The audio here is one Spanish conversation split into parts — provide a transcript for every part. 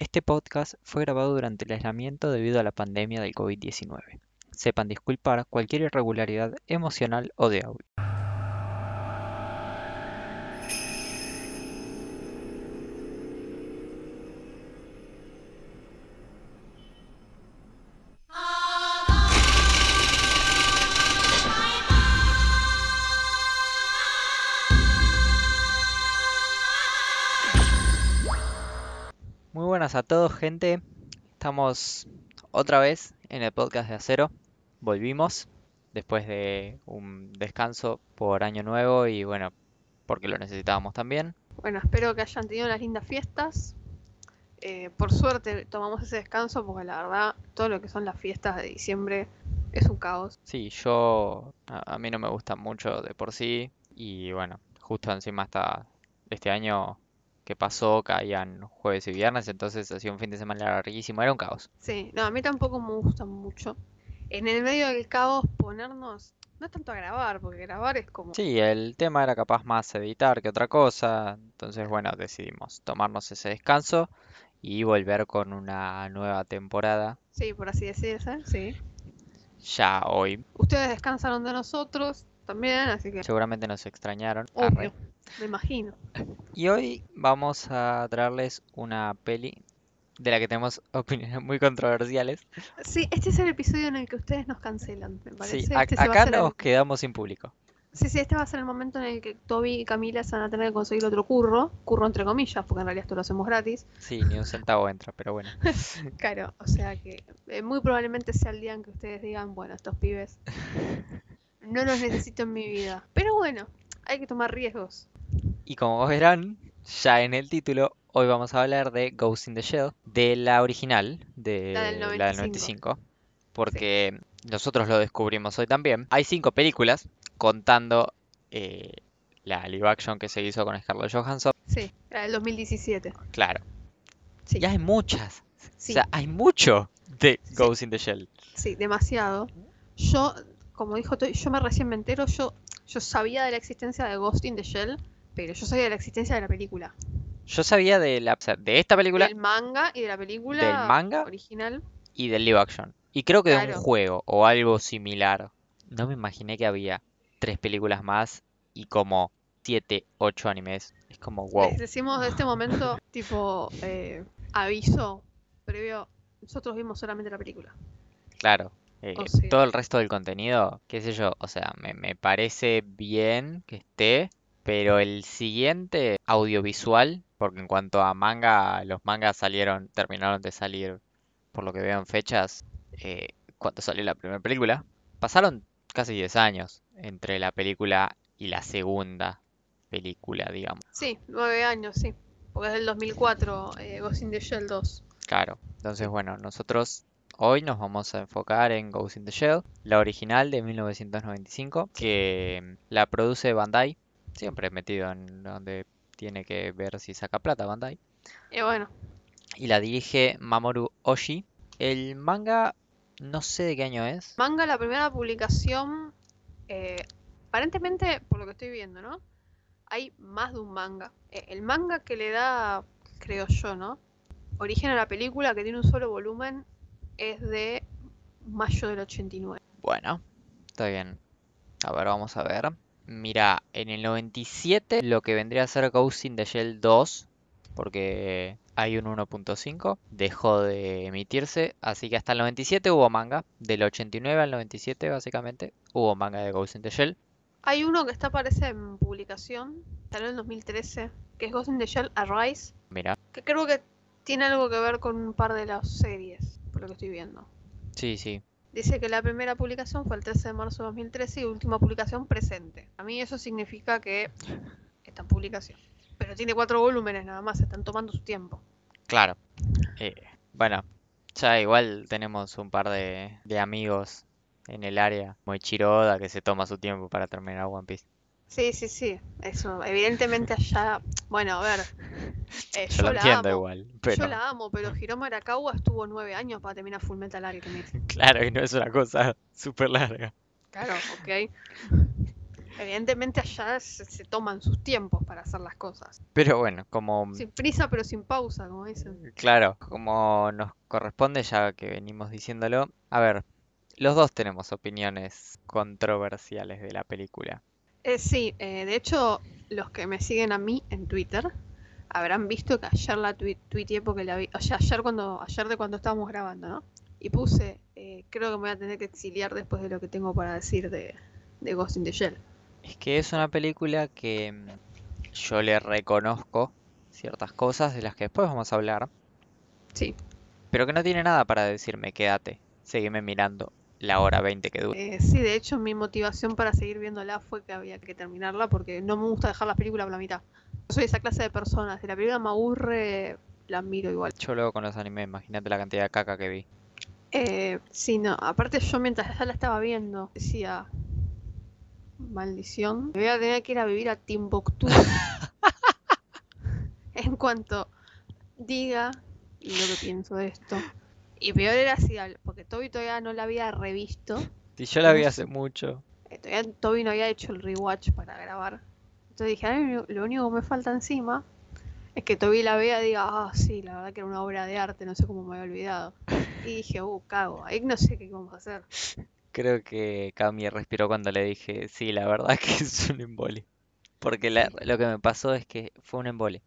Este podcast fue grabado durante el aislamiento debido a la pandemia del COVID-19. Sepan disculpar cualquier irregularidad emocional o de audio. Buenas a todos, gente. Estamos otra vez en el podcast de Acero. Volvimos después de un descanso por Año Nuevo y bueno, porque lo necesitábamos también. Bueno, espero que hayan tenido unas lindas fiestas. Eh, por suerte tomamos ese descanso porque la verdad todo lo que son las fiestas de diciembre es un caos. Sí, yo a, a mí no me gustan mucho de por sí y bueno, justo encima hasta este año que pasó caían jueves y viernes, entonces hacía un fin de semana larguísimo, era un caos. Sí, no, a mí tampoco me gustan mucho. En el medio del caos ponernos, no es tanto a grabar, porque grabar es como... Sí, el tema era capaz más editar que otra cosa, entonces bueno, decidimos tomarnos ese descanso y volver con una nueva temporada Sí, por así decirse, sí. ya hoy. Ustedes descansaron de nosotros también, así que... Seguramente nos extrañaron. Obvio, me imagino. Y hoy vamos a traerles una peli de la que tenemos opiniones muy controversiales. Sí, este es el episodio en el que ustedes nos cancelan, me Sí, parece. ac- Este acá el- nos quedamos sin público. Sí, sí, este va a ser el momento en el que Toby y Camila se van a tener que conseguir otro curro, curro entre comillas, porque en realidad esto lo hacemos gratis. Sí, ni un centavo entra, pero bueno. Claro, o sea que eh, muy probablemente sea el día en que ustedes digan, bueno, estos pibes no los necesito en mi vida. Pero bueno, hay que tomar riesgos. Y como verán, ya en el título, hoy vamos a hablar de Ghost in the Shell, de la original, de La del la del 95. 95, porque nosotros lo descubrimos hoy también. Hay cinco películas contando eh, la live action que se hizo con Scarlett Johansson. Sí, la del 2017. Claro, Sí, y hay muchas. sí, O sea, hay mucho de. Ghost in the Shell. sí, demasiado. Yo, como dijo yo me recién me entero, yo, yo sabía de la existencia de Ghost in the Shell, pero yo sabía de la existencia de la película. Yo sabía de la, de esta película Del manga y de la película Del manga. original. y del live action. Y creo que de un juego o algo similar. No me imaginé que había tres películas más y como siete, ocho animes. Es como wow. Les decimos de este momento, tipo, eh, aviso previo, nosotros vimos solamente la película. Claro. Eh, O sea- todo el resto del contenido, qué sé yo, o sea, me, me parece bien que esté, pero el siguiente audiovisual, porque en cuanto a manga, los mangas salieron, terminaron de salir, por lo que veo en fechas, eh, cuando salió la primera película, pasaron casi 10 años entre la película y la segunda película, digamos. Sí, nueve años, sí. Porque es del 2004, eh, Ghost in the Shell 2. Claro, entonces bueno, nosotros hoy nos vamos a enfocar en Ghost in the Shell, la original de 1995, que la produce Bandai, siempre metido en donde tiene que ver si saca plata Bandai, Y bueno, y la dirige Mamoru Oshii. El manga, no sé de qué año es. manga, la primera publicación, eh, aparentemente, por lo que estoy viendo, ¿no? Hay más de un manga. Eh, el manga que le da, creo yo, ¿no? Origen a la película, que tiene un solo volumen, es de mayo del 89. Bueno, está bien. A ver, vamos a ver. Mira, en el 97 lo que vendría a ser Ghost in the Shell 2, porque hay un 1.5, dejó de emitirse, así que hasta el 97 hubo manga, del 89 al 97 básicamente, hubo manga de Ghost in the Shell. Hay uno que está, parece, en publicación, salió en el 2013, que es Ghost in the Shell Arise, Mira, que creo que tiene algo que ver con un par de las series, por lo que estoy viendo. sí, sí, Dice que la primera publicación fue el 13 de marzo de 2013 y última publicación presente. A mí eso significa que está en publicación. Pero tiene cuatro volúmenes nada más, están tomando su tiempo. claro. Eh, bueno, ya igual tenemos un par de, de amigos en el área, como Ichiro Oda, que se toma su tiempo para terminar One Piece. Sí, sí, sí. Eso, evidentemente allá. Bueno, a ver. eh, Yo lo la entiendo amo. igual, Yo pero... la amo, pero Hiromu Arakawa estuvo nueve años para terminar Full Metal Alchemist. Claro, y no es una cosa súper larga. Claro, ok. Evidentemente allá se, se toman sus tiempos para hacer las cosas. Pero bueno, como Sin prisa pero sin pausa, como dicen. Claro, como nos corresponde ya que venimos diciéndolo, a ver, los dos tenemos opiniones controversiales de la película. Eh, sí, eh, de hecho, los que me siguen a mí en Twitter habrán visto que ayer la tui- tuiteé porque la vi, o sea, ayer cuando, ayer de cuando estábamos grabando, ¿no? Y puse, eh, creo que me voy a tener que exiliar después de lo que tengo para decir de, de Ghost in the Shell. Es que es una película que mm, yo le reconozco ciertas cosas de las que después vamos a hablar, Sí, pero que no tiene nada para decirme, quédate, seguime mirando la hora 20 que dura. eh, sí, de hecho mi motivación para seguir viéndola fue que había que terminarla porque no me gusta dejar las películas por la mitad. Yo soy esa clase de personas, si la película me aburre, la miro igual. Yo luego con los animes, imagínate la cantidad de caca que vi. Eh, sí, no, aparte yo mientras ya la estaba viendo decía, maldición, me voy a tener que ir a vivir a Timbuktu en cuanto diga lo que pienso de esto. Y peor era si, porque Toby todavía no la había revisto, Si yo la vi hace mucho. eh, todavía Toby no había hecho el rewatch para grabar. Entonces dije, a mí lo- único que me falta encima es que Toby la vea y diga, ah, sí, la verdad que era una obra de arte, no sé cómo me había olvidado. Y dije, uh, cago, ahí no sé qué vamos a hacer. Creo que Cami respiró cuando le dije, sí, la verdad que es un embole. Porque la- lo que me pasó es que fue un embole.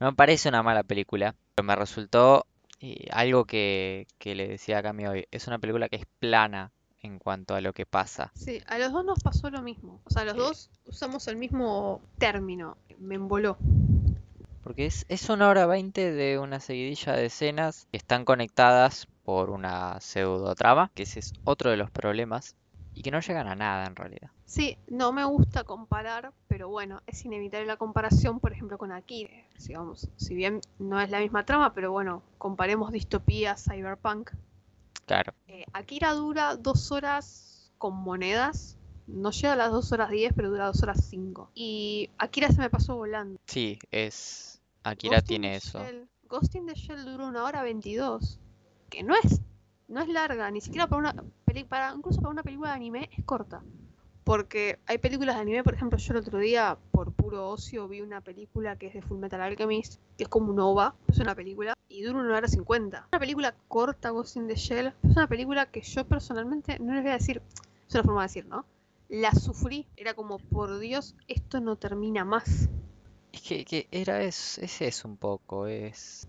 No me parece una mala película, pero me resultó eh, algo que, que le decía a Cami hoy. Es una película que es plana en cuanto a lo que pasa. Sí, a los dos nos pasó lo mismo. O sea, los Eh. dos usamos el mismo término. Me emboló. Porque es, es una hora veinte de una seguidilla de escenas que están conectadas por una pseudo trama, que ese es otro de los problemas, y que no llegan a nada en realidad. Sí, no me gusta comparar, pero bueno, es inevitable la comparación, por ejemplo, con Akira. Si, vamos, si bien no es la misma trama, pero bueno, comparemos distopía, cyberpunk. Claro, Eh, Akira dura dos horas con monedas. No llega a las dos horas diez, pero dura dos horas cinco. Y Akira se me pasó volando. sí, es... Akira Ghost tiene eso. Shell- Ghost in the Shell dura una hora 22. Que no es, no es larga, ni siquiera para una para, incluso para una película de anime es corta. Porque hay películas de anime, por ejemplo, yo el otro día, por puro ocio, vi una película que es de Full Metal Alchemist, que es como un OVA, es una película, y dura una hora 50. Una película corta, Ghost in the Shell, es una película que yo personalmente, no les voy a decir, es una forma de decir, ¿no? La sufrí, era como, por Dios, esto no termina más. Es que, que era es, es un poco, es...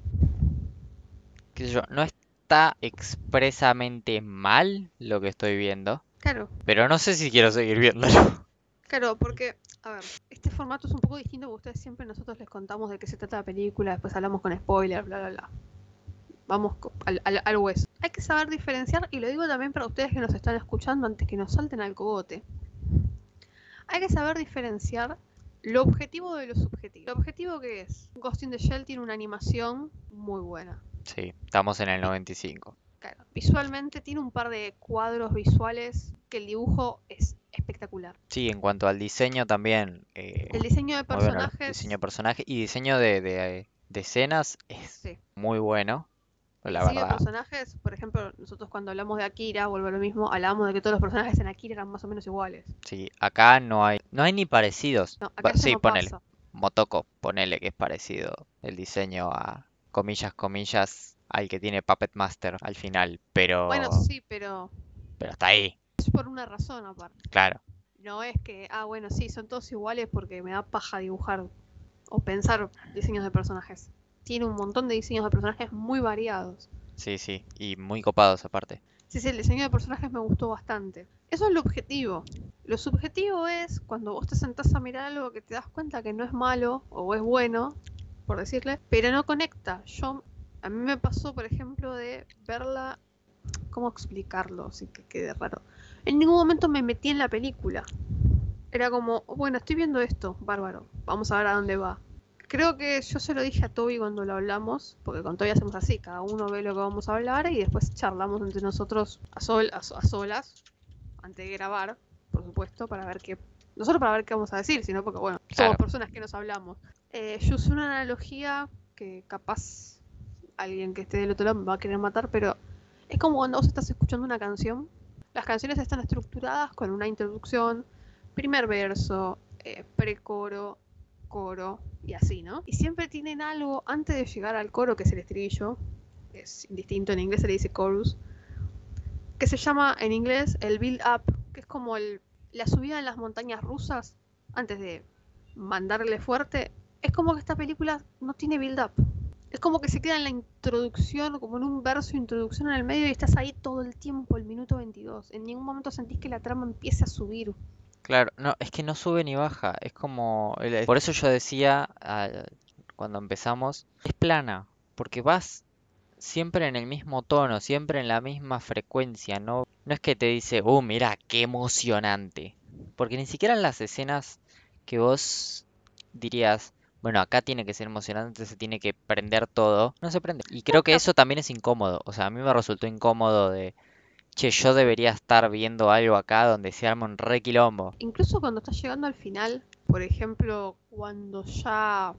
sé yo, no está expresamente mal lo que estoy viendo, Claro, pero no sé si quiero seguir viéndolo. Claro, porque, a ver, este formato es un poco distinto porque ustedes siempre nosotros les contamos de qué se trata la película, después hablamos con spoilers, bla, bla, bla. Vamos al, al, al hueso. Hay que saber diferenciar, y lo digo también para ustedes que nos están escuchando antes que nos salten al cogote. Hay que saber diferenciar lo objetivo de lo subjetivo. ¿Lo objetivo qué es? Ghost in the Shell tiene una animación muy buena. Sí, estamos en el 95. Claro. Visualmente tiene un par de cuadros visuales que el dibujo es espectacular. Sí, en cuanto al diseño también, eh, El diseño de bueno, el personajes. diseño de y diseño de, de, de escenas es Sí. muy bueno, la de verdad. personajes, por ejemplo, nosotros cuando hablamos de Akira, vuelvo a lo mismo, hablábamos de que todos los personajes en Akira eran más o menos iguales. Sí, acá no hay, no hay ni parecidos. No, acá sí, no ponele. pasa. Motoko, ponele que es parecido el diseño a comillas, comillas, al que tiene Puppet Master al final, pero, Bueno, sí, pero pero hasta ahí, es por una razón aparte. claro. No es que, ah, bueno, sí, son todos iguales porque me da paja dibujar o pensar diseños de personajes. Tiene un montón de diseños de personajes muy variados. Sí, sí, y muy copados aparte. Sí, sí, el diseño de personajes me gustó bastante. Eso es lo objetivo. Lo subjetivo es cuando vos te sentás a mirar algo que te das cuenta que no es malo o es bueno, por decirle, pero no conecta. Yo, a mí me pasó, por ejemplo, de verla, ¿cómo explicarlo sin que quede raro? En ningún momento me metí en la película. Era como, bueno, estoy viendo esto, bárbaro, vamos a ver a dónde va. Creo que yo se lo dije a Toby cuando lo hablamos, porque con Toby hacemos así, cada uno ve lo que vamos a hablar y después charlamos entre nosotros a, sol, a, so- a solas, antes de grabar, por supuesto, para ver qué... No solo para ver qué vamos a decir, sino porque, bueno, somos Claro. personas que nos hablamos. Eh, yo usé una analogía que capaz alguien que esté del otro lado me va a querer matar, pero es como cuando vos estás escuchando una canción. Las canciones están estructuradas con una introducción, primer verso, eh, precoro, coro y así, ¿no? Y siempre tienen algo antes de llegar al coro, que es el estribillo, es distinto, en inglés se le dice chorus, que se llama en inglés el build up, que es como el, la subida en las montañas rusas antes de mandarle fuerte. Es como que esta película no tiene build up. Es como que se queda en la introducción, como en un verso introducción en el medio y estás ahí todo el tiempo, el minuto 22. En ningún momento sentís que la trama empiece a subir. Claro, no, es que no sube ni baja, es como, por eso yo decía ah, cuando empezamos, es plana, porque vas siempre en el mismo tono, siempre en la misma frecuencia, no, no es que te dice, oh, mira, qué emocionante, porque ni siquiera en las escenas que vos dirías, bueno, acá tiene que ser emocionante, se tiene que prender todo, no se prende. Y creo que eso también es incómodo, o sea, a mí me resultó incómodo de, che, yo debería estar viendo algo acá donde se arma un re quilombo. Incluso cuando estás llegando al final, por ejemplo, cuando ya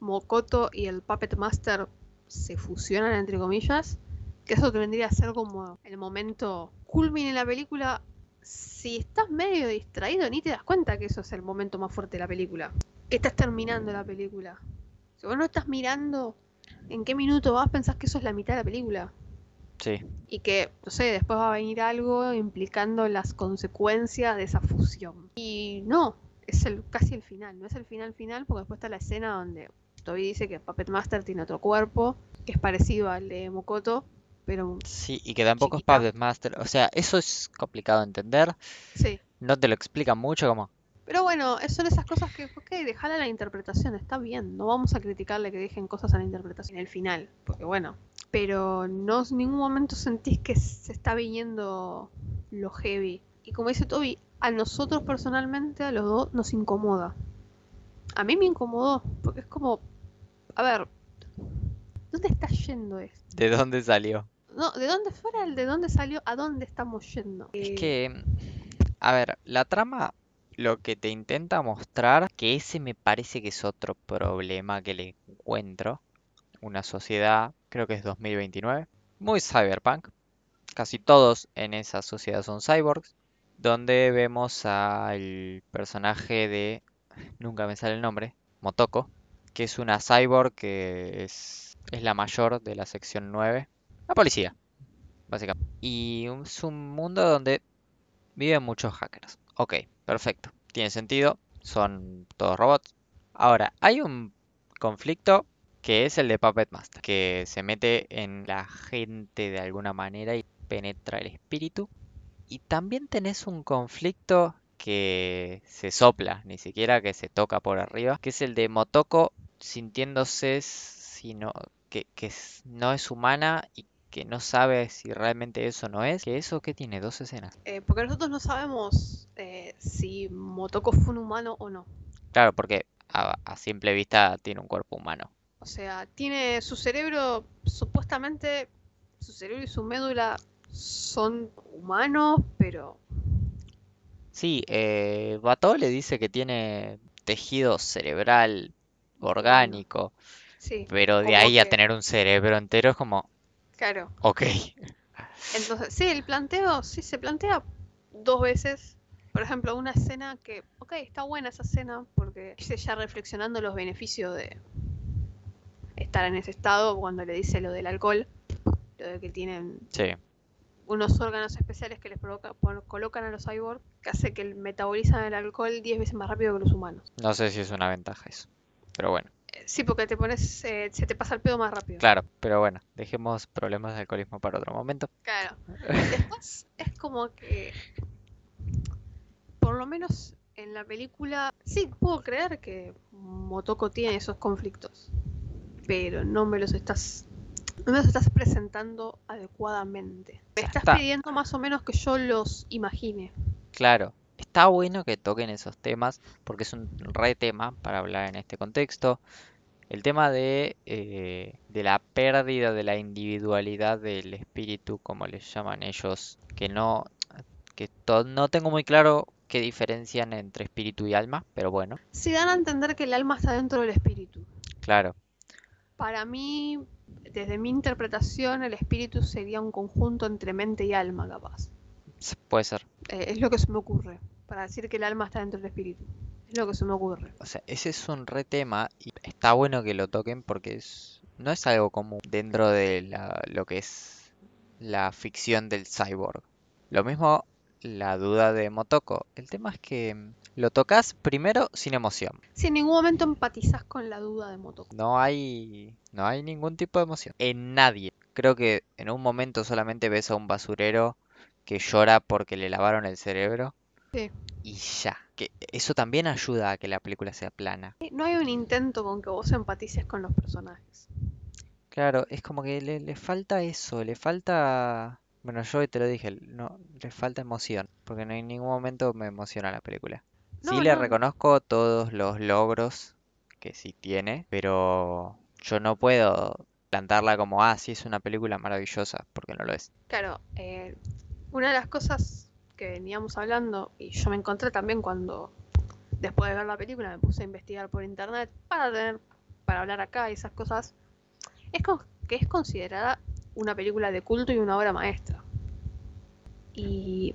Mokoto y el Puppet Master se fusionan, entre comillas, que eso te vendría a ser como el momento culmine en la película. Si estás medio distraído, ni te das cuenta que eso es el momento más fuerte de la película. Que estás terminando la película. Si vos no estás mirando en qué minuto vas, pensás que eso es la mitad de la película. Sí. Y que, no sé, después va a venir algo implicando las consecuencias de esa fusión. Y no, es el, casi el final, no es el final final, porque después está la escena donde Toby dice que Puppet Master tiene otro cuerpo, que es parecido al de Mokoto, pero Sí, y que tampoco es chiquita. Puppet Master. O sea, eso es complicado de entender. sí. No te lo explican mucho como... Pero bueno, son esas cosas que, ok, dejala a la interpretación, está bien, no vamos a criticarle que dejen cosas a la interpretación en el final, porque bueno, pero no en ningún momento sentís que se está viniendo lo heavy. Y como dice Toby, a nosotros personalmente, a los dos, nos incomoda. A mí me incomodó, porque es como, a ver, ¿dónde está yendo esto? ¿De dónde salió? No, ¿de dónde fuera el de dónde salió? ¿A dónde estamos yendo? Es Eh, que... A ver, la trama lo que te intenta mostrar, que ese me parece que es otro problema que le encuentro. Una sociedad, creo que es 2029, muy cyberpunk. Casi todos en esa sociedad son cyborgs. Donde vemos al personaje de... Nunca me sale el nombre. Motoko. Que es una cyborg que es, es la mayor de la sección 9. La policía, básicamente. Y es un mundo donde viven muchos hackers. Ok, perfecto. Tiene sentido. Son todos robots. Ahora, hay un conflicto que es el de Puppet Master, que se mete en la gente de alguna manera y penetra el espíritu. Y también tenés un conflicto que se sopla, ni siquiera que se toca por arriba, que es el de Motoko sintiéndose sino que, que no es humana y que no sabe si realmente eso no es. Que eso que tiene dos escenas. eh, porque nosotros no sabemos eh, si Motoko fue un humano o no. Claro, porque a, a simple vista tiene un cuerpo humano. O sea, tiene su cerebro, supuestamente, su cerebro y su médula son humanos, pero Sí, eh, Bato le dice que tiene tejido cerebral orgánico, sí, pero de ahí a tener un cerebro entero es como, claro. ok. Entonces, sí, el planteo, sí, se plantea dos veces. Por ejemplo, una escena que, ok, está buena esa escena porque dice ya reflexionando los beneficios de estar en ese estado cuando le dice lo del alcohol, lo de que tienen Sí, unos órganos especiales que les provoca, colocan a los cyborg que hace que metabolizan el alcohol 10 veces más rápido que los humanos. no sé si es una ventaja eso, pero bueno, Sí, porque te pones, eh, se te pasa el pedo más rápido. claro, pero bueno, dejemos problemas de alcoholismo para otro momento. Claro. Después es como que, por lo menos en la película, sí, puedo creer que Motoko tiene esos conflictos, pero no me los estás, no me los estás presentando adecuadamente. Me estás está. pidiendo más o menos que yo los imagine. Claro, está bueno que toquen esos temas porque es un re tema para hablar en este contexto. El tema de, eh, de la pérdida de la individualidad del espíritu, como les llaman ellos, que no, que no tengo muy claro qué diferencian entre espíritu y alma, pero bueno, Si dan a entender que el alma está dentro del espíritu. claro, Para mí, desde mi interpretación, el espíritu sería un conjunto entre mente y alma, capaz. Puede ser. Eh, es lo que se me ocurre. para decir que el alma está dentro del espíritu. Es lo que se me ocurre. O sea, ese es un re tema y está bueno que lo toquen porque es, no es algo común dentro de la- lo que es la ficción del cyborg. Lo mismo la duda de Motoko. El tema es que mm, lo tocas primero sin emoción. Si en ningún momento empatizas con la duda de Motoko. No hay, no hay ningún tipo de emoción. En nadie. Creo que en un momento solamente ves a un basurero que llora porque le lavaron el cerebro Sí. y ya. Que eso también ayuda a que la película sea plana. No hay un intento con que vos empatices con los personajes. Claro, es como que le, le falta eso, le falta... Bueno, yo te lo dije, no, le falta emoción, porque no en ningún momento me emociona la película. Sí No, le no. reconozco todos los logros que sí tiene, pero yo no puedo plantarla como, ah, sí es una película maravillosa, porque no lo es. Claro, eh, una de las cosas que veníamos hablando, y yo me encontré también cuando, después de ver la película, me puse a investigar por internet para tener, para hablar acá y esas cosas, es con- que es considerada una película de culto y una obra maestra. Y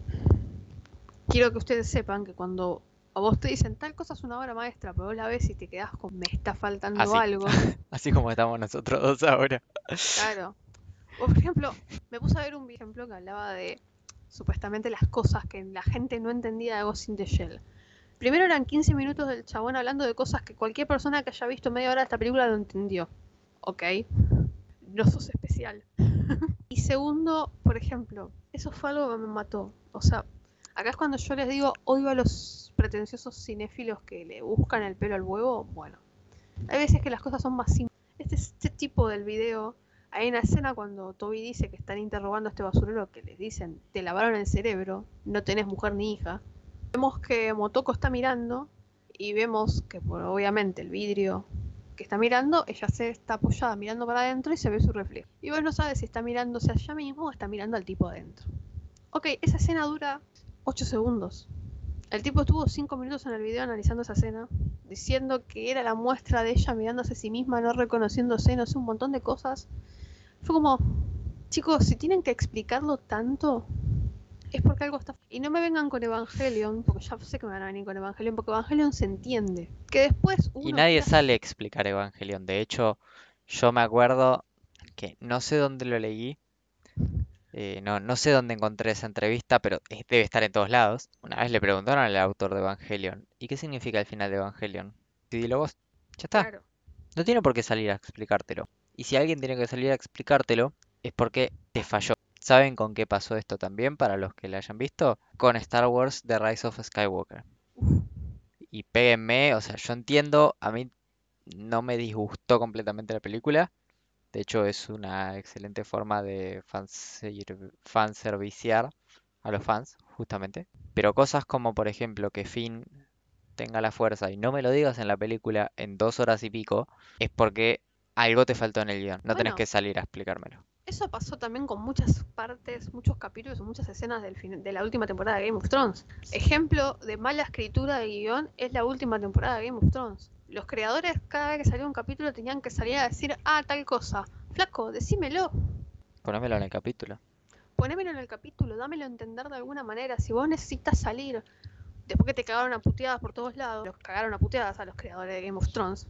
quiero que ustedes sepan que cuando a vos te dicen tal cosa es una obra maestra, pero vos la ves y te quedás con me está faltando Así. algo. Así como estamos nosotros dos ahora. Claro. O, por ejemplo, me puse a ver un ejemplo que hablaba de supuestamente las cosas que la gente no entendía de Ghost in the Shell. Primero eran 15 minutos del chabón hablando de cosas que cualquier persona que haya visto media hora de esta película lo entendió. Ok. No sos especial. y segundo, por ejemplo, eso fue algo que me mató. O sea, acá es cuando yo les digo, odio a los pretenciosos cinéfilos que le buscan el pelo al huevo. Bueno, hay veces que las cosas son más simples. Este, este tipo del video hay una escena cuando Toby dice que están interrogando a este basurero que les dicen, te lavaron el cerebro, no tenés mujer ni hija. Vemos que Motoko está mirando y vemos que por obviamente el vidrio que está mirando, ella se está apoyada mirando para adentro y se ve su reflejo. Y vos no sabes si está mirándose a ella mismo o está mirando al tipo adentro. Ok, esa escena dura 8 segundos. El tipo estuvo 5 minutos en el video analizando esa escena, diciendo que era la muestra de ella mirándose a sí misma, no reconociéndose, no sé, un montón de cosas. Fue como, chicos, si tienen que explicarlo tanto, es porque algo está... Y no me vengan con Evangelion, porque ya sé que me van a venir con Evangelion, porque Evangelion se entiende. Que después uno Y nadie sale a explicar Evangelion. De hecho, yo me acuerdo que no sé dónde lo leí. eh, no, no sé dónde encontré esa entrevista, pero debe estar en todos lados. Una vez le preguntaron al autor de Evangelion, ¿y qué significa el final de Evangelion? Y dilo vos. Ya está. Claro. No tiene por qué salir a explicártelo. Y si alguien tiene que salir a explicártelo, es porque te falló. ¿Saben con qué pasó esto también para los que la hayan visto? Con Star Wars The Rise of Skywalker. Y péguenme, o sea, yo entiendo, a mí no me disgustó completamente la película. De hecho, es una excelente forma de fanser- fanserviciar a los fans, justamente. Pero cosas como, por ejemplo, que Finn tenga la fuerza y no me lo digas en la película en dos horas y pico, es porque algo te faltó en el guion. No tenés Bueno. que salir a explicármelo. Eso pasó también con muchas partes, muchos capítulos muchas escenas del de la última temporada de Game of Thrones. Ejemplo de mala escritura de guion es la última temporada de Game of Thrones. Los creadores, cada vez que salía un capítulo, tenían que salir a decir, ah, tal cosa. Flaco, decímelo. Ponémelo en el capítulo. Ponémelo en el capítulo, dámelo a entender de alguna manera. Si vos necesitas salir, después que te cagaron a puteadas por todos lados, los cagaron a puteadas a los creadores de Game of Thrones.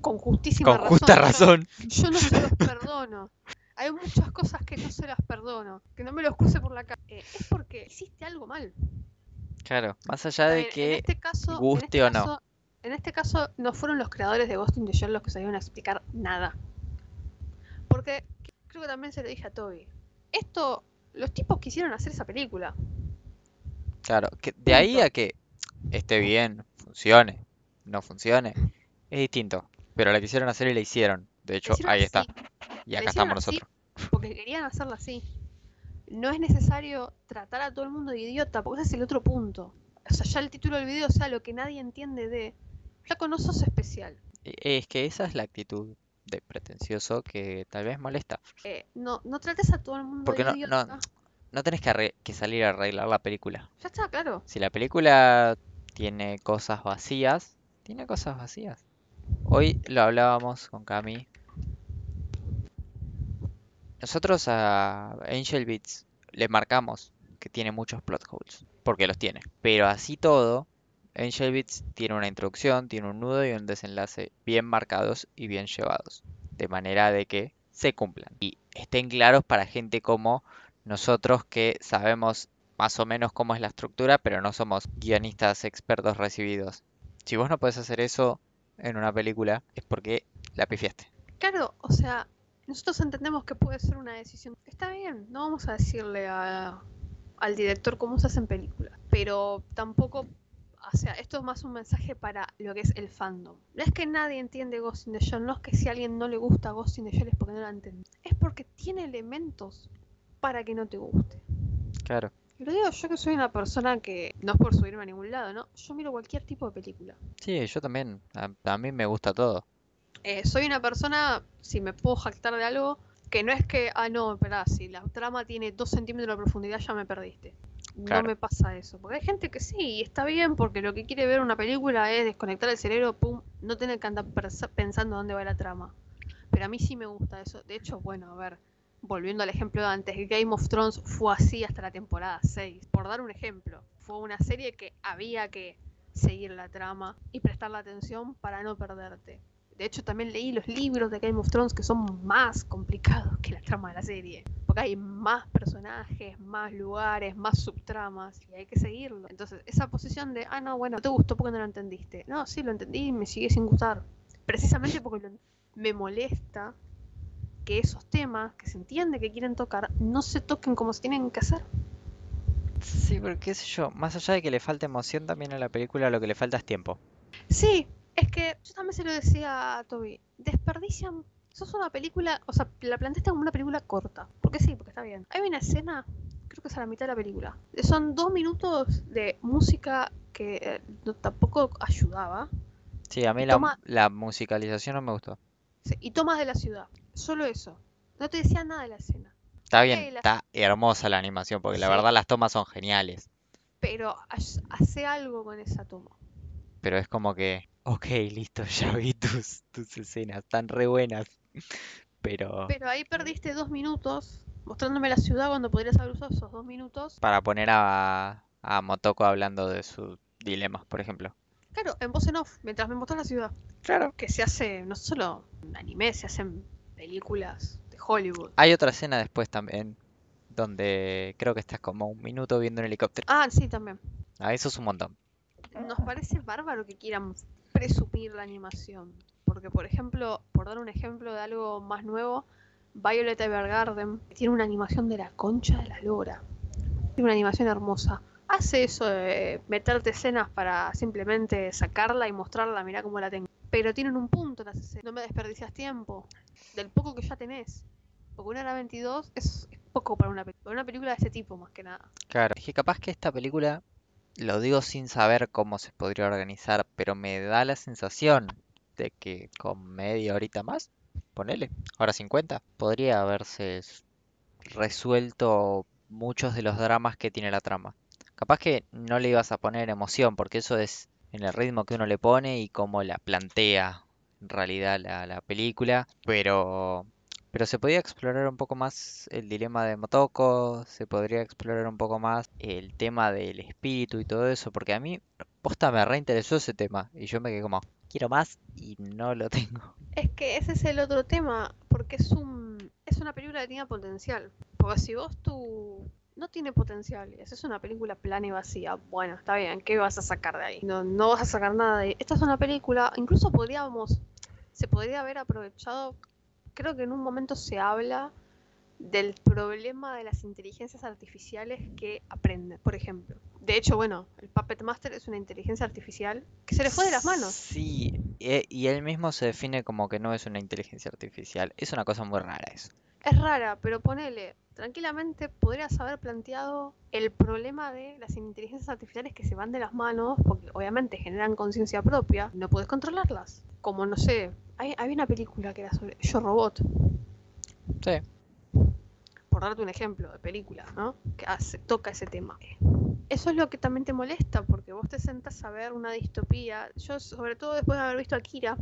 Con justísima Con razón. justa yo- razón. Yo no se los perdono. Hay muchas cosas que no se las perdono. Que no me los cruce por la cara. Eh, es porque hiciste algo mal. Claro, más allá de en que este caso, en guste este o no. En este caso, no fueron los creadores de Ghost in the Shell los que salieron a explicar nada. Porque creo que también se lo dije a Toby. Esto, los tipos quisieron hacer esa película. Claro, que de ahí a que esté bien, funcione, no funcione, es distinto. Pero la quisieron hacer y la hicieron. De hecho, ahí está. Y acá estamos nosotros. Porque querían hacerla así. No es necesario tratar a todo el mundo de idiota, porque ese es el otro punto. O sea, ya el título del video, o sea, lo que nadie entiende de. Flaco, no sos especial. E- Es que esa es la actitud de pretencioso que tal vez molesta. Eh, no, no trates a todo el mundo Porque de no, idiota. no, no tenés que, arre- que salir a arreglar la película. Ya está, claro. Si la película tiene cosas vacías, tiene cosas vacías. Hoy lo hablábamos con Cami. Nosotros a Angel Beats le marcamos que tiene muchos plot holes, porque los tiene. Pero así todo, Angel Beats tiene una introducción, tiene un nudo y un desenlace bien marcados y bien llevados, de manera de que se cumplan y estén claros para gente como nosotros que sabemos más o menos cómo es la estructura, pero no somos guionistas expertos recibidos. Si vos no podés hacer eso en una película, es porque la pifiaste. Claro, o sea, nosotros entendemos que puede ser una decisión. Está bien, no vamos a decirle a- al director cómo se hacen películas, pero tampoco, o sea, esto es más un mensaje para lo que es el fandom. No es que nadie entiende Ghost in the Shell, no es que si a alguien no le gusta Ghost in the Shell es porque no la entiende. Es porque tiene elementos para que no te guste. Claro. Lo digo yo que soy una persona que no es por subirme a ningún lado, ¿no? Yo miro cualquier tipo de película. Sí, yo también. A, a mí me gusta todo. Eh, soy una persona, si me puedo jactar de algo, que no es que, ah, no, espera, si la trama tiene dos centímetros de profundidad ya me perdiste. No me pasa eso. Porque hay gente que sí, y está bien, porque lo que quiere ver una película es desconectar el cerebro, pum, no tener que andar pensando dónde va la trama. Pero a mí sí me gusta eso. De hecho, bueno, a ver, volviendo al ejemplo de antes, Game of Thrones fue así hasta la temporada 6. Por dar un ejemplo, fue una serie que había que seguir la trama y prestarle atención para no perderte. De hecho, también leí los libros de Game of Thrones que son más complicados que la trama de la serie. Porque hay más personajes, más lugares, más subtramas y hay que seguirlo. Entonces, esa posición de, ah, no, bueno, no te gustó porque no lo entendiste. No, sí, lo entendí y me sigue sin gustar. Precisamente porque me molesta que esos temas que se entiende que quieren tocar no se toquen como se tienen que hacer. Sí, porque qué sé yo, más allá de que le falta emoción también a la película, lo que le falta es tiempo. Sí, es que yo también se lo decía a Toby. Desperdician. Sos una película, o sea, la planteaste como una película corta. Porque sí, porque está bien. Hay una escena, creo que es a la mitad de la película. Son dos minutos de música que eh, tampoco ayudaba. Sí, a mí la, toma- la musicalización no me gustó. Sí, Y tomas de la ciudad. Solo eso. No te decía nada de la escena. Está bien, la- está hermosa la animación, porque la verdad las tomas son geniales. Pero hace algo con esa toma. Pero es como que, ok, listo, ya vi tus, tus escenas, están re buenas. Pero Pero ahí perdiste dos minutos mostrándome la ciudad cuando podrías haber usado esos dos minutos. para poner a, a Motoko hablando de sus dilemas, por ejemplo. Claro, en voz en off, mientras me mostrás la ciudad. Claro. que se hace no solo en anime, se hacen películas de Hollywood. Hay otra escena después también, donde creo que estás como un minuto viendo un helicóptero. Ah, sí, también. Ah, eso es un montón. Nos parece bárbaro que quieran presumir la animación. Porque, por ejemplo, por dar un ejemplo de algo más nuevo, Violet Evergarden tiene una animación de la concha de la lora. Tiene una animación hermosa. Hace eso de meterte escenas para simplemente sacarla y mostrarla, mirá cómo la tengo. Pero tienen un punto. No me desperdicias tiempo. Del poco que ya tenés. Porque una hora 22 es, poco para una, para una película de este tipo, más que nada. Claro, es que capaz que esta película, lo digo sin saber cómo se podría organizar, pero me da la sensación de que con media horita más, ponele, hora 50, podría haberse resuelto muchos de los dramas que tiene la trama. Capaz que no le ibas a poner emoción, porque eso es en el ritmo que uno le pone y cómo la plantea en realidad la, la película, pero pero se podía explorar un poco más el dilema de Motoko, se podría explorar un poco más el tema del espíritu y todo eso, porque a mí, posta, me reinteresó ese tema y yo me quedé como, quiero más y no lo tengo. Es que ese es el otro tema, porque es un es una película que tiene potencial. Porque si vos tú no tiene potencial y haces una película plana y vacía, bueno, está bien, ¿qué vas a sacar de ahí? No, no vas a sacar nada de ahí. Esta es una película, incluso podríamos, se podría haber aprovechado, creo que en un momento se habla del problema de las inteligencias artificiales que aprenden, por ejemplo. De hecho, bueno, el Puppet Master es una inteligencia artificial que se le fue de las manos. Sí, e- y él mismo se define como que no es una inteligencia artificial. Es una cosa muy rara eso. Es rara, pero ponele, tranquilamente podrías haber planteado el problema de las inteligencias artificiales que se van de las manos, porque obviamente generan conciencia propia, no puedes controlarlas. Como no sé, hay, había una película que era sobre Yo Robot, Sí, por darte un ejemplo de película, ¿no? Que hace- toca ese tema. Eso es lo que también te molesta, porque vos te sentas a ver una distopía. Yo, sobre todo después de haber visto Akira,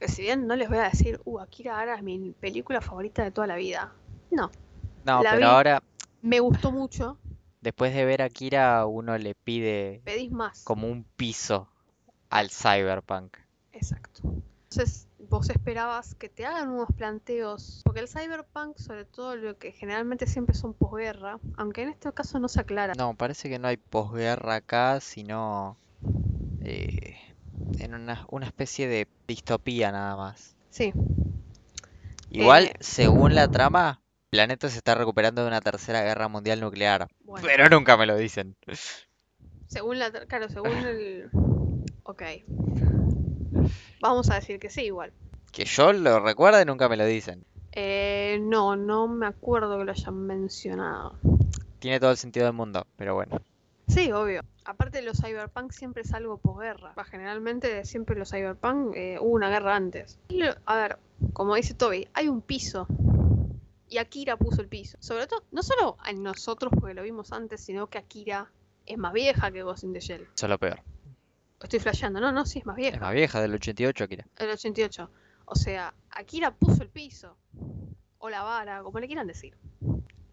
que si bien no les voy a decir, uh, Akira ahora es mi película favorita de toda la vida. No, no, La pero vi. ahora Me gustó mucho. Después de ver a Kira, uno le pide Pedís más. como un piso al cyberpunk. Exacto. Entonces, vos esperabas que te hagan unos planteos, porque el cyberpunk, sobre todo lo que generalmente siempre son posguerra, aunque en este caso no se aclara. No, parece que no hay posguerra acá, sino eh, en una, una especie de distopía nada más. Sí, Igual, Eh. según la trama, planeta se está recuperando de una tercera guerra mundial nuclear. bueno. Pero nunca me lo dicen. Según la, claro, según el... Ok. Vamos a decir que sí, igual. Que yo lo recuerde, nunca me lo dicen. Eh, no, no me acuerdo que lo hayan mencionado. Tiene todo el sentido del mundo, pero bueno. Sí, obvio. Aparte los cyberpunk siempre es algo posguerra. Generalmente siempre los cyberpunk eh, hubo una guerra antes. A ver, como dice Toby, hay un piso. Y Akira puso el piso. Sobre todo, no solo en nosotros porque lo vimos antes, sino que Akira es más vieja que Ghost in the Shell. Eso es lo peor. Estoy flasheando, no, no, sí es más Es vieja. más vieja, del 88, Akira. El 88. O sea, Akira puso el piso. O la vara, como le quieran decir.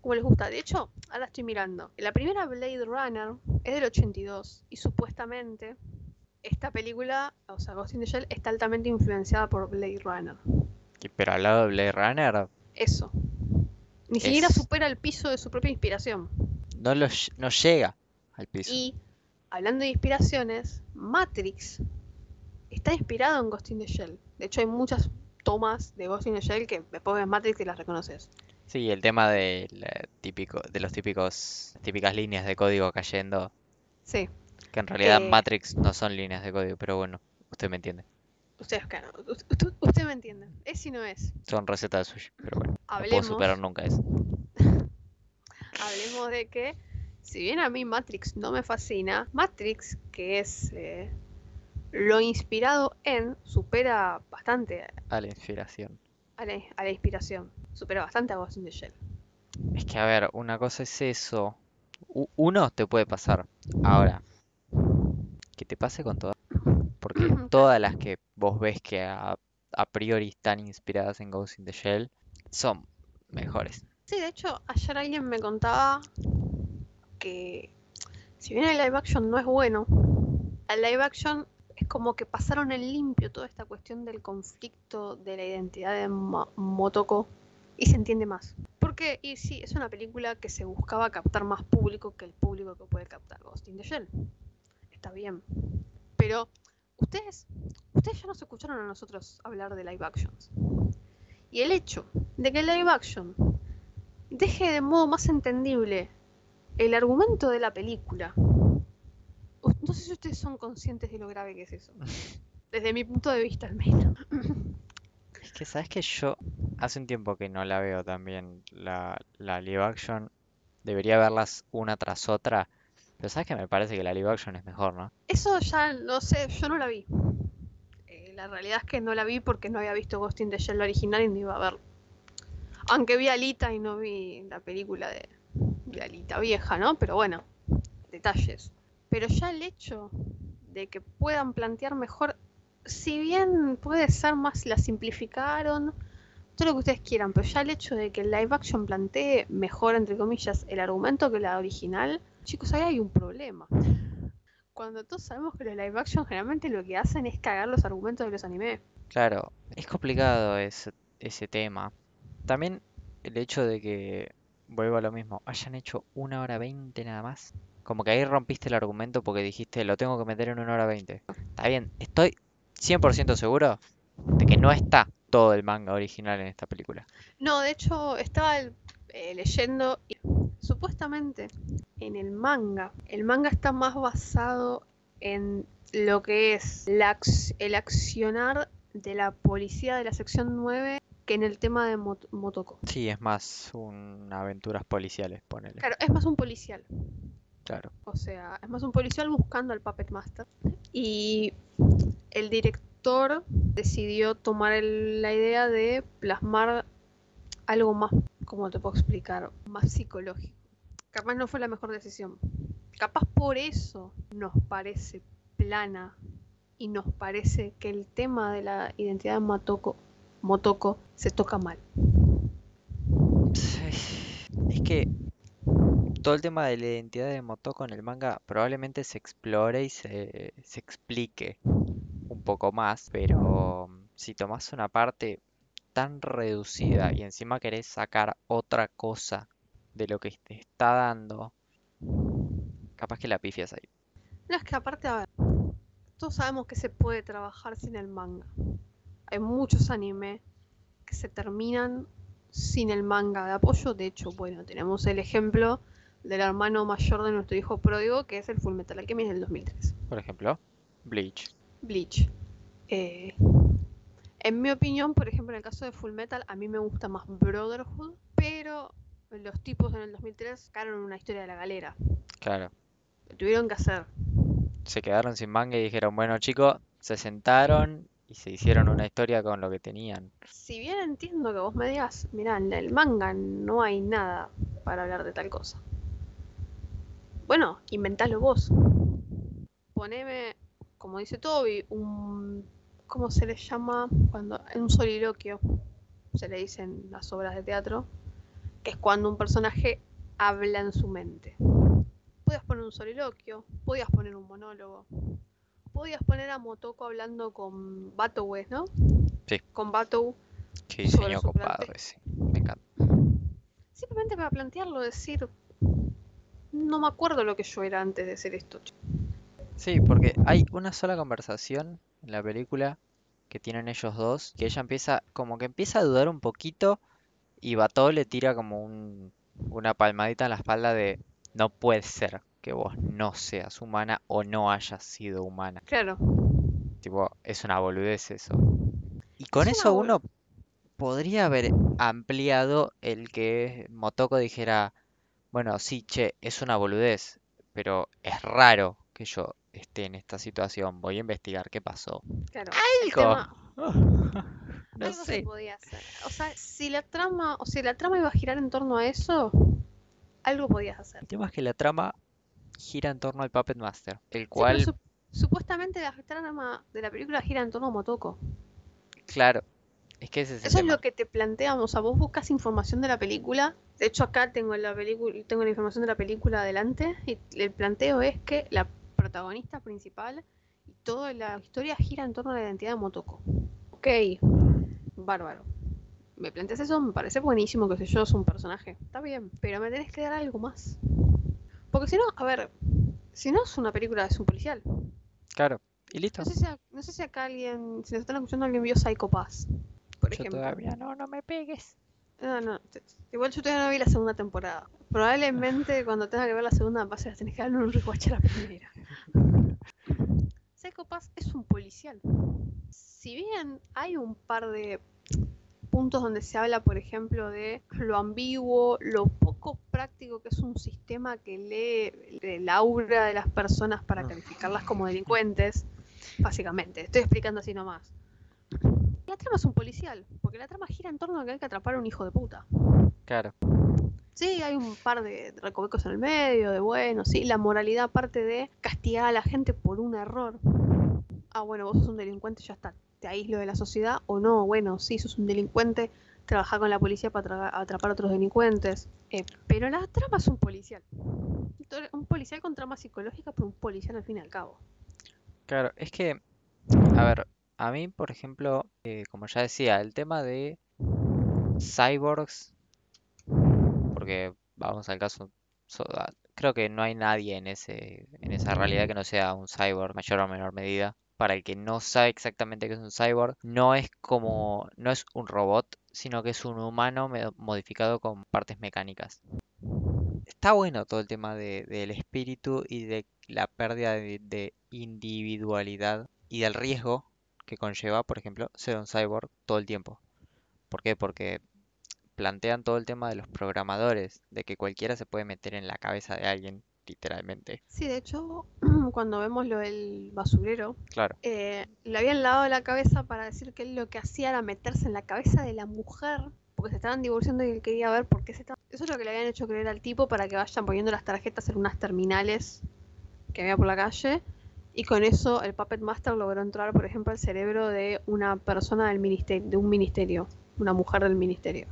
Como les gusta. De hecho, ahora estoy mirando. La primera Blade Runner es del 82. Y supuestamente esta película, o sea, Ghost in the Shell, está altamente influenciada por Blade Runner. Pero al lado de Blade Runner, Eso. Ni siquiera supera el piso de su propia inspiración. no, lo, no llega al piso. Y hablando de inspiraciones, Matrix está inspirado en Ghost in the Shell. De hecho, hay muchas tomas de Ghost in the Shell que después ves Matrix y las reconoces. Sí, el tema de, la típico, de los típicos, típicas líneas de código cayendo, Sí, que en realidad Eh, Matrix no son líneas de código, pero bueno, usted me entiende. Ustedes, claro, usted me entiende. Es y no es. Son recetas de sushi, pero bueno, no puedo Hablemos, superar nunca eso. hablemos de que, si bien a mí Matrix no me fascina, Matrix, que es eh, lo inspirado en, supera bastante A la inspiración. a la, a la inspiración. Supera bastante a Ghost in the Shell. Es que, a ver, una cosa es eso. U- uno te puede pasar. Ahora, que te pase con todas. Porque todas las que vos ves que a, a priori están inspiradas en Ghost in the Shell son mejores. Sí, de hecho, ayer alguien me contaba que si bien el live action no es bueno, el live action es como que pasaron en limpio toda esta cuestión del conflicto de la identidad de Ma- Motoko y se entiende más. Porque, y sí, es una película que se buscaba captar más público que el público que puede captar Ghost in the Shell. Está bien. Pero ustedes, ustedes ya nos escucharon a nosotros hablar de live actions. Y el hecho de que el live action deje de modo más entendible el argumento de la película. No sé si ustedes son conscientes de lo grave que es eso. Desde mi punto de vista, al menos. Es que, ¿sabes que Yo hace un tiempo que no la veo también, la, la live action. Debería verlas una tras otra. Pero ¿sabes que Me parece que la live action es mejor, ¿no? Eso ya no sé, yo no la vi. Eh, la realidad es que no la vi porque no había visto Ghost in the Shell original y no iba a ver. Aunque vi Alita y no vi la película de, de Alita vieja, ¿no? Pero bueno, detalles. Pero ya el hecho de que puedan plantear mejor, si bien puede ser más, la simplificaron, todo lo que ustedes quieran, pero ya el hecho de que el live action plantee mejor, entre comillas, el argumento que la original, chicos, ahí hay un problema. Cuando todos sabemos que los live action generalmente lo que hacen es cagar los argumentos de los animes. Claro, es complicado ese, ese tema. También el hecho de que, vuelvo a lo mismo, hayan hecho una hora veinte nada más. Como que ahí rompiste el argumento porque dijiste, lo tengo que meter en una hora veinte. Está bien, estoy 100% seguro de que no está todo el manga original en esta película. No, de hecho, estaba eh, leyendo y supuestamente en el manga, el manga está más basado en lo que es la el accionar de la policía de la sección 9 que en el tema de Mot- Motoko. Sí, es más un aventuras policiales, ponele. Claro, es más un policial. Claro. O sea, es más un policial buscando al Puppet Master. Y el director decidió tomar el- la idea de plasmar algo más, ¿cómo te puedo explicar? Más psicológico. Capaz no fue la mejor decisión. Capaz por eso nos parece plana y nos parece que el tema de la identidad de Motoko, se toca mal. Es que todo el tema de la identidad de Motoko en el manga probablemente se explore y se, se explique un poco más, pero si tomas una parte tan reducida y encima querés sacar otra cosa de lo que te está dando, capaz que la pifias ahí. No, es que aparte, a ver, todos sabemos que se puede trabajar sin el manga. Hay muchos anime que se terminan sin el manga de apoyo. De hecho, bueno, tenemos el ejemplo del hermano mayor de nuestro hijo pródigo, que es el Full Metal Alchemist del 2003. Por ejemplo, Bleach. Bleach. Eh, en mi opinión, por ejemplo, en el caso de Full Metal, a mí me gusta más Brotherhood, pero los tipos en el 2003 sacaron una historia de la galera. Claro. Lo tuvieron que hacer. Se quedaron sin manga y dijeron, bueno chicos, se sentaron y se hicieron una historia con lo que tenían. Si bien entiendo que vos me digas, mirá, en el manga no hay nada para hablar de tal cosa. Bueno, inventalo vos. Poneme, como dice Toby, un... ¿Cómo se le llama? Cuando en un soliloquio se le dicen las obras de teatro, que es cuando un personaje habla en su mente. Podías poner un soliloquio, podías poner un monólogo, podías poner a Motoko hablando con Batou, ¿no? Sí. Con Batou. Qué Sobre diseño su copado ese. Me encanta. Simplemente para plantearlo, decir, no me acuerdo lo que yo era antes de hacer esto. Sí, porque hay una sola conversación en la película que tienen ellos dos, que ella empieza, como que empieza a dudar un poquito y Batou le tira como un, una palmadita en la espalda de no puede ser que vos no seas humana o no hayas sido humana. Claro, Tipo, es una boludez eso. Y con Es eso uno podría haber ampliado el que Motoko dijera, bueno, sí, che, es una boludez, pero es raro que yo esté en esta situación, voy a investigar qué pasó. claro. Algo. tema- No algo se sé. podía hacer. O sea, si la trama, o sea, la trama iba a girar en torno a eso, algo podías hacer. El tema es que la trama gira en torno al Puppet Master, el Sí, cual, sup- supuestamente la trama de la película gira en torno a Motoko. claro, es que ese es el Eso es lo que te planteamos. O sea, vos buscas información de la película. De hecho, acá tengo la película, tengo la información de la película adelante. Y el planteo es que la protagonista principal y toda la historia gira en torno a la identidad de Motoko. Ok, bárbaro. Me planteas eso, me parece buenísimo que sé yo, es un personaje. Está bien, pero me tenés que dar algo más. Porque si no, a ver, si no es una película, es un policial. Claro, y listo. No sé si, a- no sé si acá alguien, si nos están escuchando, alguien vio Psycho Pass, por Yo ejemplo. todavía no, no me pegues. No, no, igual yo todavía no vi la segunda temporada. Probablemente cuando tenga que ver la segunda vas a tener que darle un rewatch a la primera. Psycho Pass es un policial. Si bien hay un par de puntos donde se habla, por ejemplo, de lo ambiguo, lo poco práctico que es un sistema que lee el aura de las personas para calificarlas como delincuentes, básicamente. Estoy explicando así nomás. La trama es un policial, porque la trama gira en torno a que hay que atrapar a un hijo de puta. Claro, Sí, hay un par de recovecos en el medio, de bueno, sí, la moralidad aparte de castigar a la gente por un error. Ah, bueno, vos sos un delincuente, ya está, te aíslo de la sociedad, o no, bueno, sí, sos un delincuente, trabajar con la policía para tra- atrapar a otros delincuentes. Eh, pero la trama es un policial. Un policial con trama psicológica, pero un policial al fin y al cabo. claro, es que, a ver, a mí, por ejemplo, eh, como ya decía, el tema de cyborgs, porque vamos al caso, creo que no hay nadie en ese, en esa realidad que no sea un cyborg, mayor o menor medida. Para el que no sabe exactamente qué es un cyborg, no es como, no es un robot, sino que es un humano modificado con partes mecánicas. Está bueno todo el tema de- del espíritu y de la pérdida de individualidad y del riesgo que conlleva, por ejemplo, ser un cyborg todo el tiempo. ¿Por qué? Porque plantean todo el tema de los programadores, de que cualquiera se puede meter en la cabeza de alguien, literalmente. Sí, de hecho, cuando vemos lo del basurero, Claro, eh, le habían lavado la cabeza para decir que él lo que hacía era meterse en la cabeza de la mujer, porque se estaban divorciando y él quería ver por qué se estaban... Eso es lo que le habían hecho creer al tipo para que vayan poniendo las tarjetas en unas terminales que había por la calle. Y con eso el Puppet Master logró entrar, por ejemplo, al cerebro de una persona del ministerio, de un ministerio, una mujer del ministerio.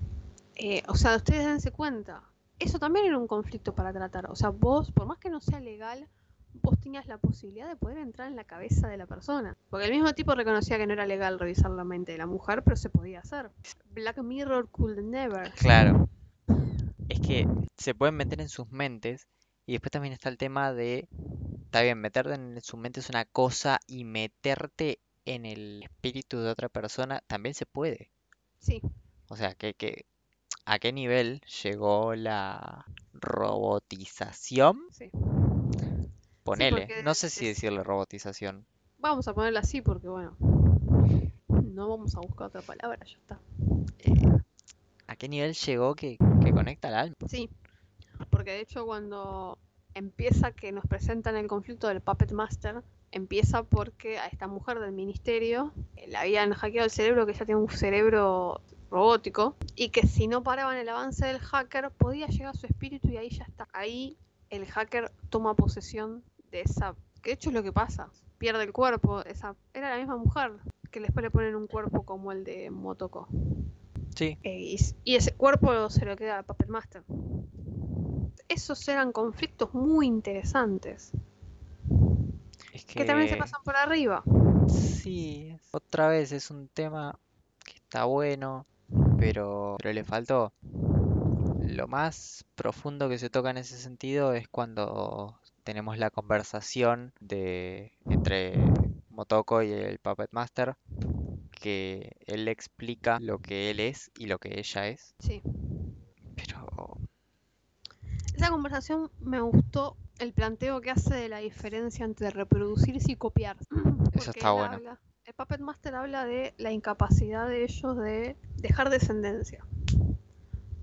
Eh, o sea, ustedes dense cuenta, eso también era un conflicto para tratar. O sea, vos, por más que no sea legal, vos tenías la posibilidad de poder entrar en la cabeza de la persona. Porque el mismo tipo reconocía que no era legal revisar la mente de la mujer, pero se podía hacer. Black Mirror could never. Claro. Es que se pueden meter en sus mentes y después también está el tema de, está bien, meterte en su mente es una cosa y meterte en el espíritu de otra persona también se puede. Sí, O sea, que, que, ¿a qué nivel llegó la robotización? sí. Ponele, no sé si es- decirle robotización. Vamos a ponerla así porque, bueno, no vamos a buscar otra palabra, ya está. Eh, ¿a qué nivel llegó que, que conecta al alma? Sí, porque de hecho cuando empieza que nos presentan el conflicto del Puppet Master, empieza porque a esta mujer del ministerio eh, le habían hackeado el cerebro, que ya tiene un cerebro robótico, y que si no paraban el avance del hacker podía llegar a su espíritu y ahí ya está. Ahí el hacker toma posesión de esa... Que de hecho es lo que pasa, pierde el cuerpo, esa era la misma mujer, que después le ponen un cuerpo como el de Motoko. Sí, Eh, y, ese cuerpo se lo queda a Puppet Master. Esos eran conflictos muy interesantes, es que también se pasan por arriba. sí, otra vez es un tema que está bueno, pero, pero le faltó. Lo más profundo que se toca en ese sentido es cuando tenemos la conversación de entre Motoko y el Puppet Master, que él le explica lo que él es y lo que ella es, Sí. Esa conversación me gustó el planteo que hace de la diferencia entre reproducirse y copiar. Porque está bueno. habla- el Puppet Master habla de la incapacidad de ellos de dejar descendencia.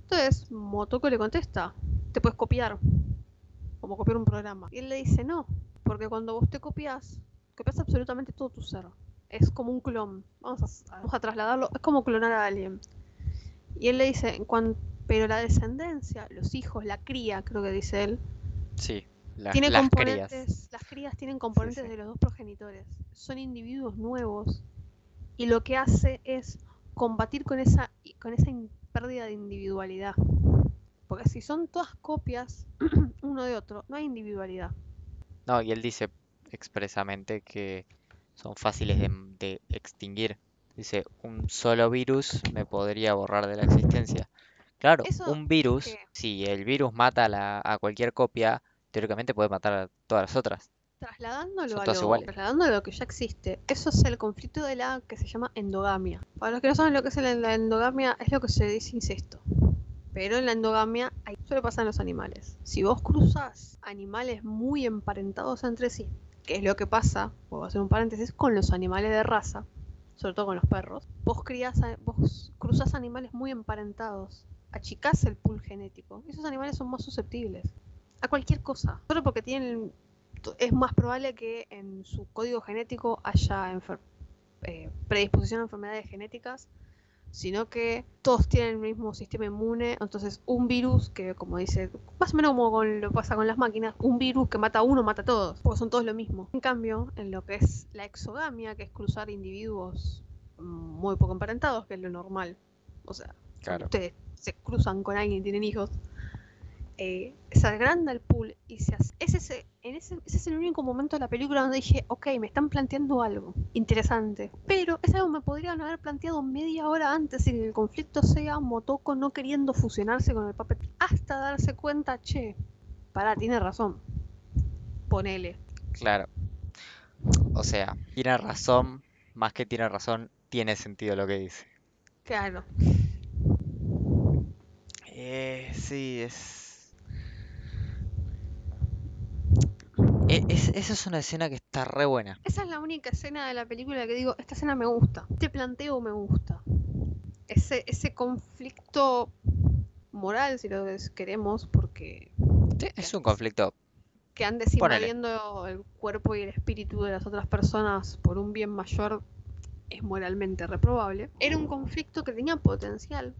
Entonces, Motoko le contesta, te puedes copiar, como copiar un programa. Y él le dice, no, porque cuando vos te copias, copias absolutamente todo tu ser. Es como un clon. Vamos a, vamos a trasladarlo, es como clonar a alguien. Y él le dice, en cuan- pero la descendencia, los hijos, la cría, creo que dice él, sí, las, tiene las componentes, crías. las crías tienen componentes sí. de los dos progenitores. Son individuos nuevos y lo que hace es combatir con esa con esa pérdida de individualidad. Porque si son todas copias uno de otro, no hay individualidad. No, y él dice expresamente que son fáciles de, de extinguir. Dice, un solo virus me podría borrar de la existencia. Claro, Eso un virus, que- si el virus mata a, la- a cualquier copia, teóricamente puede matar a todas las otras. Trasladándolo Son a todas lo, iguales. trasladándolo a lo que ya existe, eso es el conflicto de la que se llama endogamia. Para los que no saben lo que es la endogamia, es lo que se dice incesto. Pero en la endogamia hay, suele pasar en los animales. Si vos cruzas animales muy emparentados entre sí, que es lo que pasa, voy a hacer un paréntesis, con los animales de raza, sobre todo con los perros, vos, crías a- vos cruzas animales muy emparentados, achicás el pool genético. Esos animales son más susceptibles a cualquier cosa. Solo porque tienen es más probable que en su código genético haya enfer- eh, predisposición a enfermedades genéticas, sino que todos tienen el mismo sistema inmune. Entonces, un virus que, como dice, más o menos como con lo que pasa con las máquinas, un virus que mata a uno mata a todos, porque son todos lo mismo. En cambio, en lo que es la exogamia, que es cruzar individuos mm, muy poco emparentados, que es lo normal, o sea, Claro. ustedes se cruzan con alguien y tienen hijos, eh, se agranda el pool y se hace. Ese, ese- en ese, ese es el único momento de la película donde dije, ok, me están planteando algo interesante. Pero es algo que me podrían haber planteado media hora antes y que el conflicto sea Motoko no queriendo fusionarse con el Puppet. Hasta darse cuenta, che, pará, tiene razón. Ponele. Claro. O sea, tiene razón, más que tiene razón, tiene sentido lo que dice. Claro. Eh, sí, es... E- es- Esa es una escena que está re buena. Esa es la única escena de la película que digo, esta escena me gusta. Este planteo me gusta. Ese, ese conflicto moral, si lo des- queremos, porque Sí, Es un conflicto, que ande Ponele. invadiendo el cuerpo y el espíritu de las otras personas por un bien mayor es moralmente reprobable. Era un conflicto que tenía potencial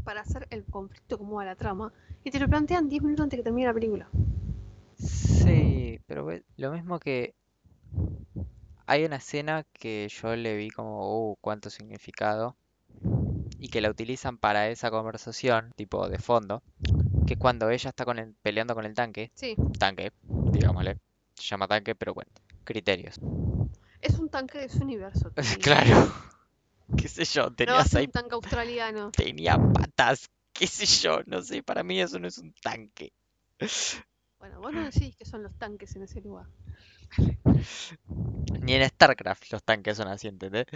para hacer el conflicto como a la trama y te lo plantean 10 minutos antes de que termine la película. Sí, pero lo mismo que hay una escena que yo le vi como, uh, cuánto significado, y que la utilizan para esa conversación, tipo de fondo, que cuando ella está con el- peleando con el tanque, Sí, tanque, digámosle, se llama tanque, pero bueno, criterios. es un tanque de su universo. Claro, qué sé yo, No va a tenías ser ahí, un tanque australiano. tenía patas, qué sé yo, no sé, para mí eso no es un tanque. Bueno, vos no decís que son los tanques en ese lugar. Ni en StarCraft los tanques son así, ¿entendés?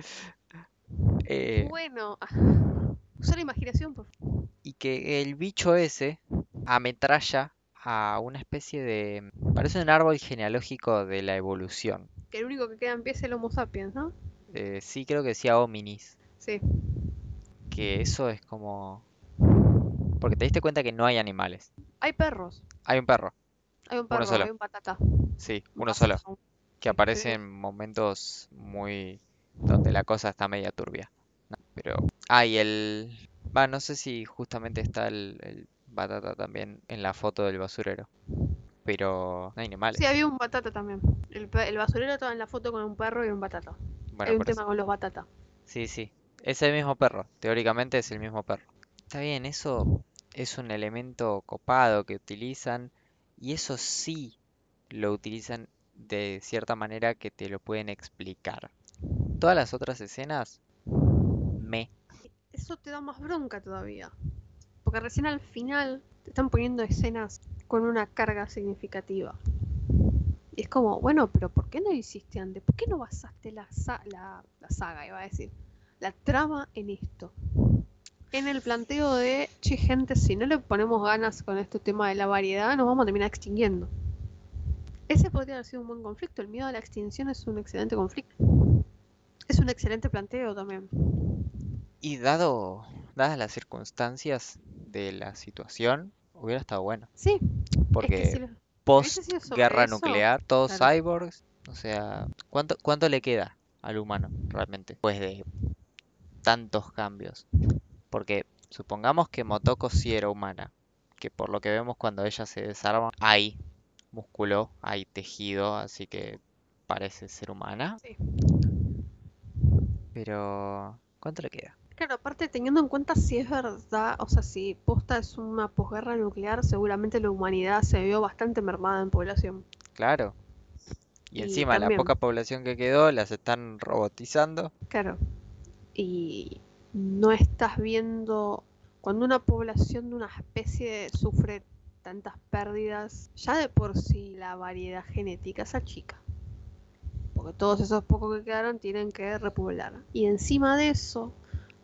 Eh, Bueno, ah, usa la imaginación, por favor. y que el bicho ese ametralla a una especie de... Parece un árbol genealógico de la evolución. Que el único que queda en pie es el Homo sapiens, ¿no? Eh, sí, creo que decía hominis. Sí. Que eso es como... Porque te diste cuenta que no hay animales. Hay perros. Hay un perro, Hay un Uno perro, solo. hay un patata. sí, un uno solo, que aparece en momentos muy... donde la cosa está media turbia. No, pero... Ah, y el... Va, no sé si justamente está el, el batata también en la foto del basurero. Pero no hay animales. Sí, había un batata también. El, el basurero estaba en la foto con un perro y un batata. Bueno, hay un eso. tema con los batata. Sí, sí. Es el mismo perro. Teóricamente es el mismo perro. Está bien, eso es un elemento copado que utilizan. Y eso sí lo utilizan de cierta manera que te lo pueden explicar. Todas las otras escenas, me. Eso te da más bronca todavía. Porque recién al final te están poniendo escenas con una carga significativa. Y es como, bueno, pero ¿por qué no lo hiciste antes? ¿Por qué no basaste la, la, la saga, iba a decir? La trama en esto. En el planteo de, che, gente, si no le ponemos ganas con este tema de la variedad, nos vamos a terminar extinguiendo. Ese podría haber sido un buen conflicto. El miedo a la extinción es un excelente conflicto. Es un excelente planteo también. Y dado, dadas las circunstancias de la situación, hubiera estado bueno. Sí, es que Porque si lo- post sido sobre guerra eso, nuclear, todos claro. cyborgs, o sea, ¿cuánto, cuánto le queda al humano realmente después de tantos cambios? Porque supongamos que Motoko sí era humana, que por lo que vemos cuando ella se desarma, hay músculo, hay tejido, así que parece ser humana. Sí. Pero, ¿cuánto le queda? Claro, aparte teniendo en cuenta si es verdad, o sea, si posta es una posguerra nuclear, seguramente la humanidad se vio bastante mermada en población. Claro. Y Y encima la poca población que quedó las están robotizando. Claro. Y no estás viendo cuando una población de una especie sufre tantas pérdidas, ya de por sí la variedad genética se achica. Porque todos esos pocos que quedaron tienen que repoblar. Y encima de eso,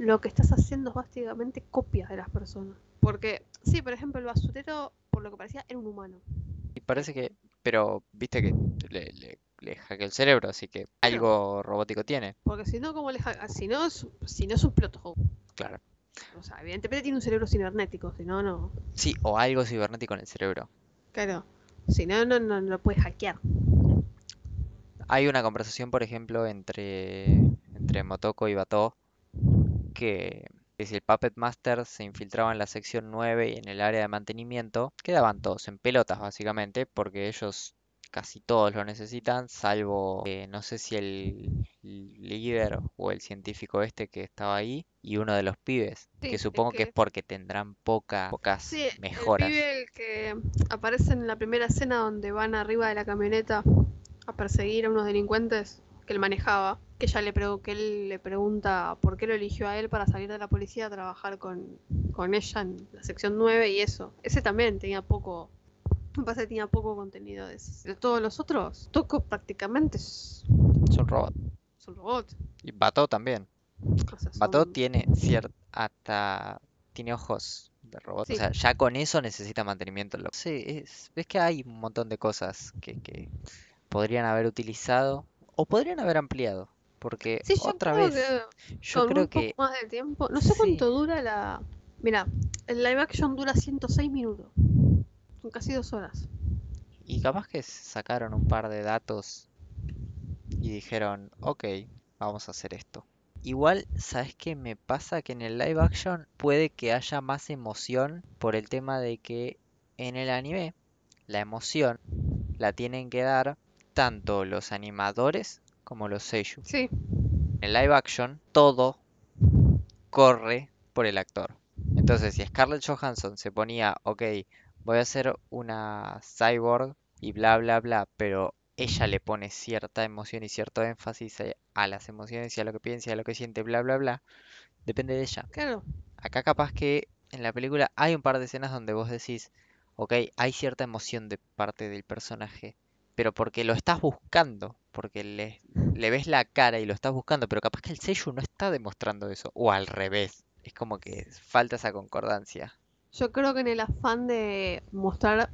lo que estás haciendo es básicamente copias de las personas. Porque, sí, por ejemplo, el basurero, por lo que parecía, era un humano. Y parece que, pero viste que le, le, le hackeó el cerebro, así que algo robótico tiene. Porque si no, ¿cómo le ja- Si no, es, si no es un piloto. Claro. O sea, evidentemente tiene un cerebro cibernético, si no, no. Sí, o algo cibernético en el cerebro. Claro. Si no, no, no, no lo puedes hackear. Hay una conversación, por ejemplo, entre, entre Motoko y Batou, que, si el Puppet Master se infiltraba en la sección 9 y en el área de mantenimiento, quedaban todos en pelotas, básicamente, porque ellos casi todos lo necesitan, salvo, eh, no sé si el líder o el científico este que estaba ahí, y uno de los pibes, Sí, que supongo que que- es porque tendrán poca, pocas Sí, mejoras. el pibe el que aparece en la primera escena donde van arriba de la camioneta a perseguir a unos delincuentes que él manejaba, que ella le que él le pregunta por qué lo eligió a él para salir de la policía a trabajar con, con ella en la sección 9 y eso. Ese también tenía poco, me parece que tenía poco contenido de eso. De todos los otros, Toco prácticamente es, Son robots. son robots. Y Batou también. O sea, Batou son- tiene cierta hasta tiene ojos de robot. Sí. O sea, ya con eso necesita mantenimiento. Lo... Sí, es, ves que hay un montón de cosas que, que podrían haber utilizado o podrían haber ampliado. Porque Sí, otra vez, que yo con creo un poco que más de tiempo. No sé sí. cuánto dura la. Mira, el live action dura 106 minutos. Son casi dos horas. y capaz que sacaron un par de datos y dijeron, ok, vamos a hacer esto. Igual, ¿sabes qué me pasa? Que en el live action puede que haya más emoción por el tema de que en el anime la emoción la tienen que dar tanto los animadores como los seiyuu. Sí, En live action todo corre por el actor. Entonces, si Scarlett Johansson se ponía, ok, voy a hacer una cyborg y bla, bla, bla, pero ella le pone cierta emoción y cierto énfasis a- a las emociones y a lo que piensa y a lo que siente, bla, bla, bla, depende de ella. Claro. Acá capaz que en la película hay un par de escenas donde vos decís, ok, hay cierta emoción de parte del personaje, pero porque lo estás buscando, porque le, ves la cara y lo estás buscando, pero capaz que el sello no está demostrando eso, o al revés, es como que falta esa concordancia. Yo creo que en el afán de mostrar,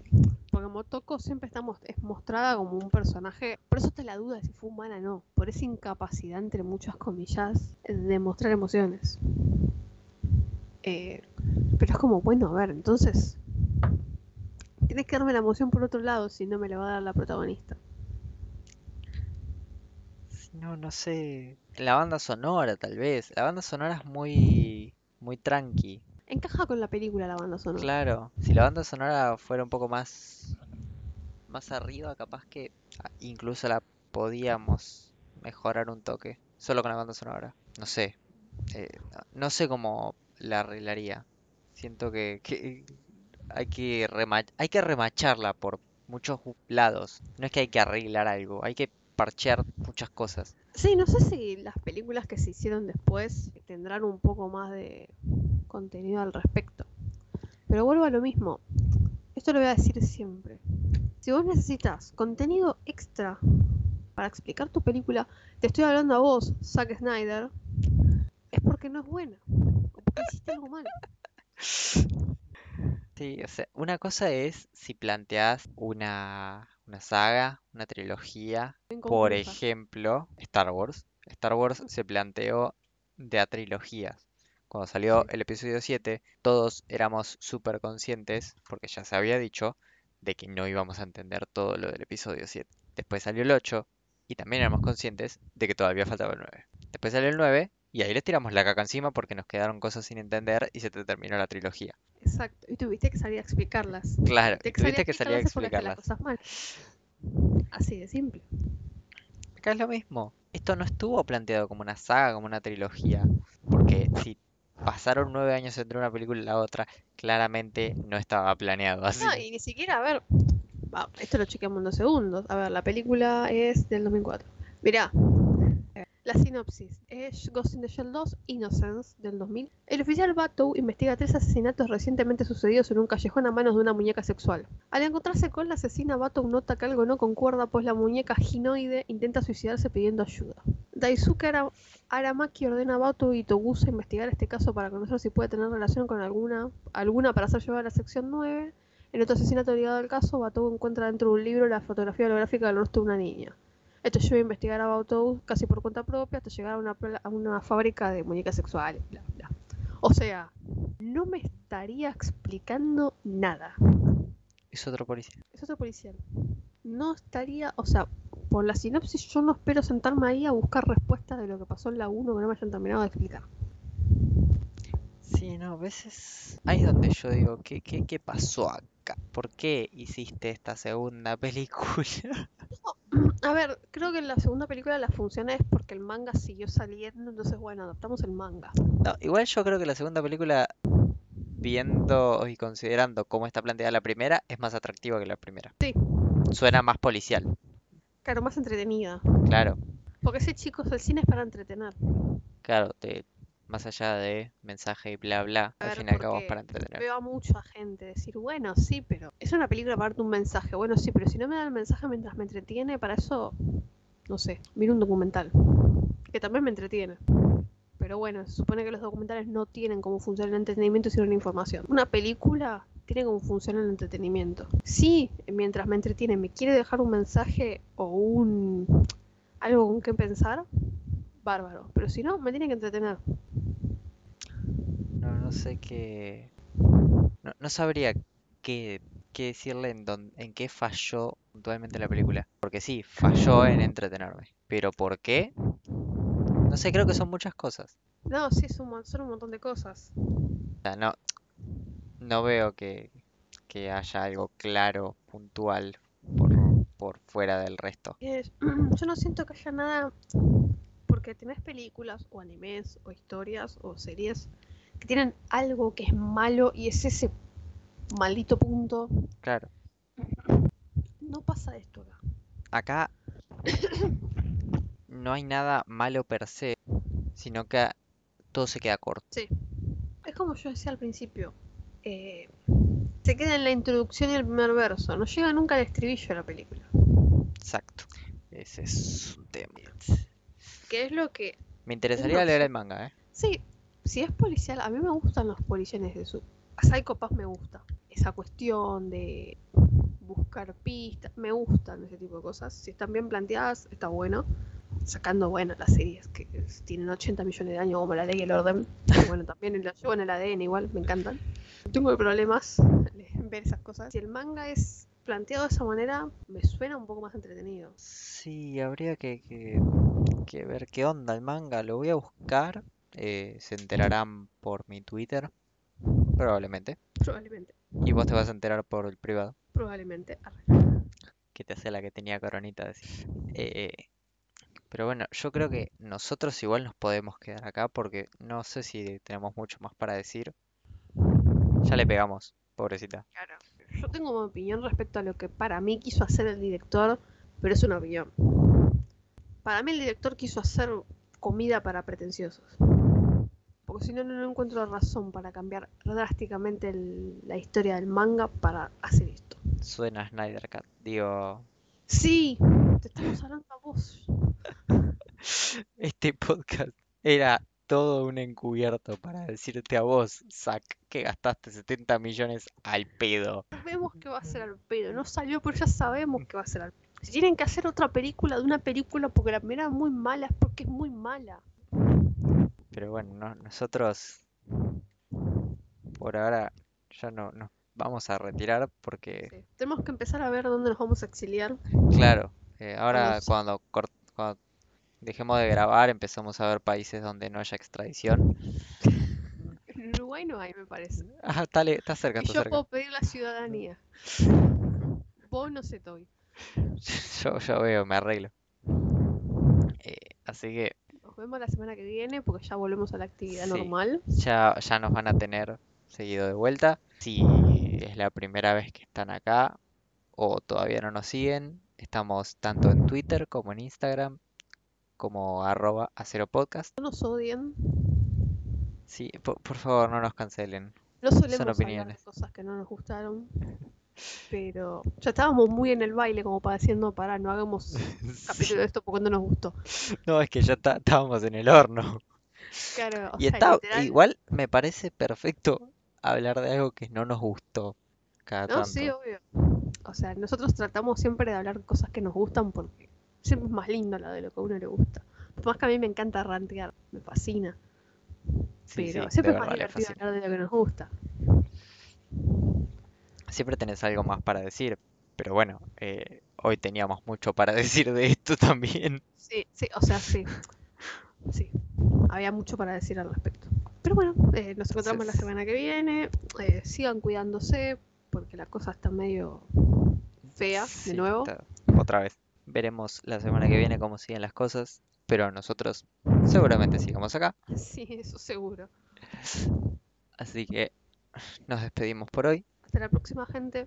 porque Motoko siempre está es mostrada como un personaje, por eso está la duda de si fue humana o no, por esa incapacidad, entre muchas comillas, de mostrar emociones. Eh, pero es como, bueno, a ver, entonces, tienes que darme la emoción por otro lado, si no me la va a dar la protagonista. No, no sé. La banda sonora, tal vez. La banda sonora es muy, muy tranqui. Encaja con la película la banda sonora. Claro, si la banda sonora fuera un poco más, más arriba, capaz que ah, incluso la podíamos mejorar un toque. Solo con la banda sonora. No sé. eh, no, no sé cómo la arreglaría. Siento que, que hay que rema- hay que remacharla por muchos lados. No es que hay que arreglar algo, hay que parchear muchas cosas. Sí, no sé si las películas que se hicieron después tendrán un poco más de contenido al respecto. Pero vuelvo a lo mismo. Esto lo voy a decir siempre. Si vos necesitas contenido extra para explicar tu película, te estoy hablando a vos, Zack Snyder, es porque no es buena. O porque hiciste algo mal. Sí, o sea, una cosa es si planteas una, una saga, una trilogía, por Inconclusa. ejemplo, Star Wars. Star Wars se planteó de a trilogías. Cuando salió Sí. el episodio 7, todos éramos súper conscientes, porque ya se había dicho, de que no íbamos a entender todo lo del episodio 7. Después salió el 8, y también éramos conscientes de que todavía faltaba el 9. Después salió el 9, y ahí les tiramos la caca encima porque nos quedaron cosas sin entender y se te terminó la trilogía. Exacto. Y tuviste que salir a explicarlas. Claro, Tuviste que salir tuviste que salir a explicarlas las cosas mal. Así de simple. Acá es lo mismo. Esto no estuvo planteado como una saga, como una trilogía. Porque si pasaron nueve años entre una película y la otra, claramente no estaba planeado así. No, y ni siquiera, a ver, esto lo chequeamos en dos segundos. A ver, la película es del 2004. Mirá, la sinopsis es Ghost in the Shell 2, Innocence, del 2000. El oficial Batou investiga tres asesinatos recientemente sucedidos en un callejón a manos de una muñeca sexual. Al encontrarse con la asesina, Batou nota que algo no concuerda, pues la muñeca ginoide intenta suicidarse pidiendo ayuda. Daisuke Ara- Aramaki ordena a Batou y Togusa investigar este caso para conocer si puede tener relación con alguna, alguna para ser llevada a la sección 9. En otro asesinato ligado al caso, Batou encuentra dentro de un libro la fotografía holográfica del rostro de una niña. Esto lleva a investigar a Batou casi por cuenta propia hasta llegar a una, a una fábrica de muñecas sexuales. Bla, bla. O sea, no me estaría explicando nada. Es otro policía. Es otro policial. No estaría, o sea, por la sinopsis yo no espero sentarme ahí a buscar respuestas de lo que pasó en la 1 que no me hayan terminado de explicar. Sí, no, a veces ahí es donde yo digo, ¿qué, qué, qué pasó acá? ¿Por qué hiciste esta segunda película? A ver, creo que en la segunda película la función es porque el manga siguió saliendo, entonces bueno, adaptamos el manga. No, igual yo creo que la segunda película, viendo y considerando cómo está planteada la primera, es más atractiva que la primera. Sí. Suena más policial, Claro, más entretenida. claro. Porque ese chicos, el cine es para entretener. Claro, te, más allá de mensaje y bla bla, A al fin y al cabo para entretener. Veo a mucha gente decir, bueno, sí, pero es una película para darte un mensaje. Bueno, sí, pero si no me da el mensaje mientras me entretiene, para eso, no sé, miro un documental. Que también me entretiene. Pero bueno, se supone que los documentales no tienen como función el entretenimiento, sino la información. Una película tiene como función el entretenimiento. Sí, mientras me entretiene, me quiere dejar un mensaje o un algo con qué pensar, bárbaro. Pero si no, me tiene que entretener. No, no sé qué. No, no sabría qué, qué decirle en, en qué falló puntualmente la película. Porque sí, falló en entretenerme. Pero ¿por qué? No sé, creo que son muchas cosas. No, sí, es un son un montón de cosas. O sea, no, no veo que, que haya algo claro, puntual, por, por fuera del resto. Es- yo no siento que haya nada, porque tenés películas o animes o historias o series que tienen algo que es malo y es ese maldito punto. Claro. No pasa esto acá. Acá no hay nada malo per se, sino que todo se queda corto. Sí. Es como yo decía al principio. eh, se queda en la introducción y el primer verso. No llega nunca al estribillo de la película. Exacto. Ese es un tema. Que es lo que Me interesaría leer el manga, ¿eh? Sí, si es policial, a mí me gustan los policiales de su. A Psycho Pass me gusta. Esa cuestión de buscar pistas, me gustan ese tipo de cosas. Si están bien planteadas, está bueno. Sacando, bueno, las series que tienen 80 millones de años, como la ley y el orden. Bueno, también lo llevo en el ADN igual, me encantan. Tengo problemas en ver esas cosas. Si el manga es planteado de esa manera, me suena un poco más entretenido. Sí, habría que, que, que ver qué onda el manga. Lo voy a buscar. eh, se enterarán por mi Twitter, probablemente. Probablemente, Y vos te vas a enterar por el privado, probablemente. Arre. que te hace la que tenía coronita. decir. Eh, pero bueno, yo creo que nosotros igual nos podemos quedar acá porque no sé si tenemos mucho más para decir. Ya le pegamos, pobrecita. Claro. Yo tengo mi opinión respecto a lo que para mí quiso hacer el director, pero es una opinión. Para mí el director quiso hacer comida para pretenciosos. Porque si no, no no encuentro razón para cambiar drásticamente el- la historia del manga para hacer esto. Suena a Snyder Cut. Digo, Sí, te estamos hablando a vos. este podcast era todo un encubierto para decirte a vos, Zack, que gastaste 70 millones al pedo. Sabemos que va a ser al pedo. No salió, pero ya sabemos que va a ser al pedo. Si tienen que hacer otra película de una película porque la primera es muy mala, es porque es muy mala. Pero bueno, no- nosotros por ahora ya no nos vamos a retirar porque, Sí. Tenemos que empezar a ver dónde nos vamos a exiliar. claro, eh, ahora cuando, cuando dejemos de grabar empezamos a ver países donde no haya extradición. En Uruguay no hay, me parece. Ah, está, cerca, Y yo cerca. puedo pedir la ciudadanía. Vos no se doy. Yo, yo veo, me arreglo. Eh, así que Nos vemos la semana que viene porque ya volvemos a la actividad Sí. normal. ya, ya nos van a tener seguido de vuelta. Si es la primera vez que están acá o todavía no nos siguen, estamos tanto en Twitter como en Instagram como arroba acero podcast. No nos odien. Sí, por, por favor no nos cancelen. No solemos hablar de opiniones. cosas que no nos gustaron. Pero ya estábamos muy en el baile como para diciendo, para, no hagamos capítulo de esto porque no nos gustó. No, es que ya está- estábamos en el horno. Claro, o Y sea, está, literal- igual me parece perfecto hablar de algo que no nos gustó cada No, tanto. sí, obvio. O sea, nosotros tratamos siempre de hablar cosas que nos gustan porque siempre es más lindo la de lo que a uno le gusta. Por más que a mí me encanta rantear, me fascina. Sí, Pero sí, siempre es más divertido hablar de lo que nos gusta. Siempre tenés algo más para decir, pero bueno, eh, hoy teníamos mucho para decir de esto también. Sí, sí, o sea, sí. Sí, había mucho para decir al respecto. Pero bueno, eh, nos encontramos la semana que viene. Eh, sigan cuidándose porque la cosa está medio fea de nuevo. otra vez. Veremos la semana que viene cómo siguen las cosas, pero nosotros seguramente sigamos acá. Sí, eso seguro. Así que nos despedimos por hoy. Hasta la próxima, gente.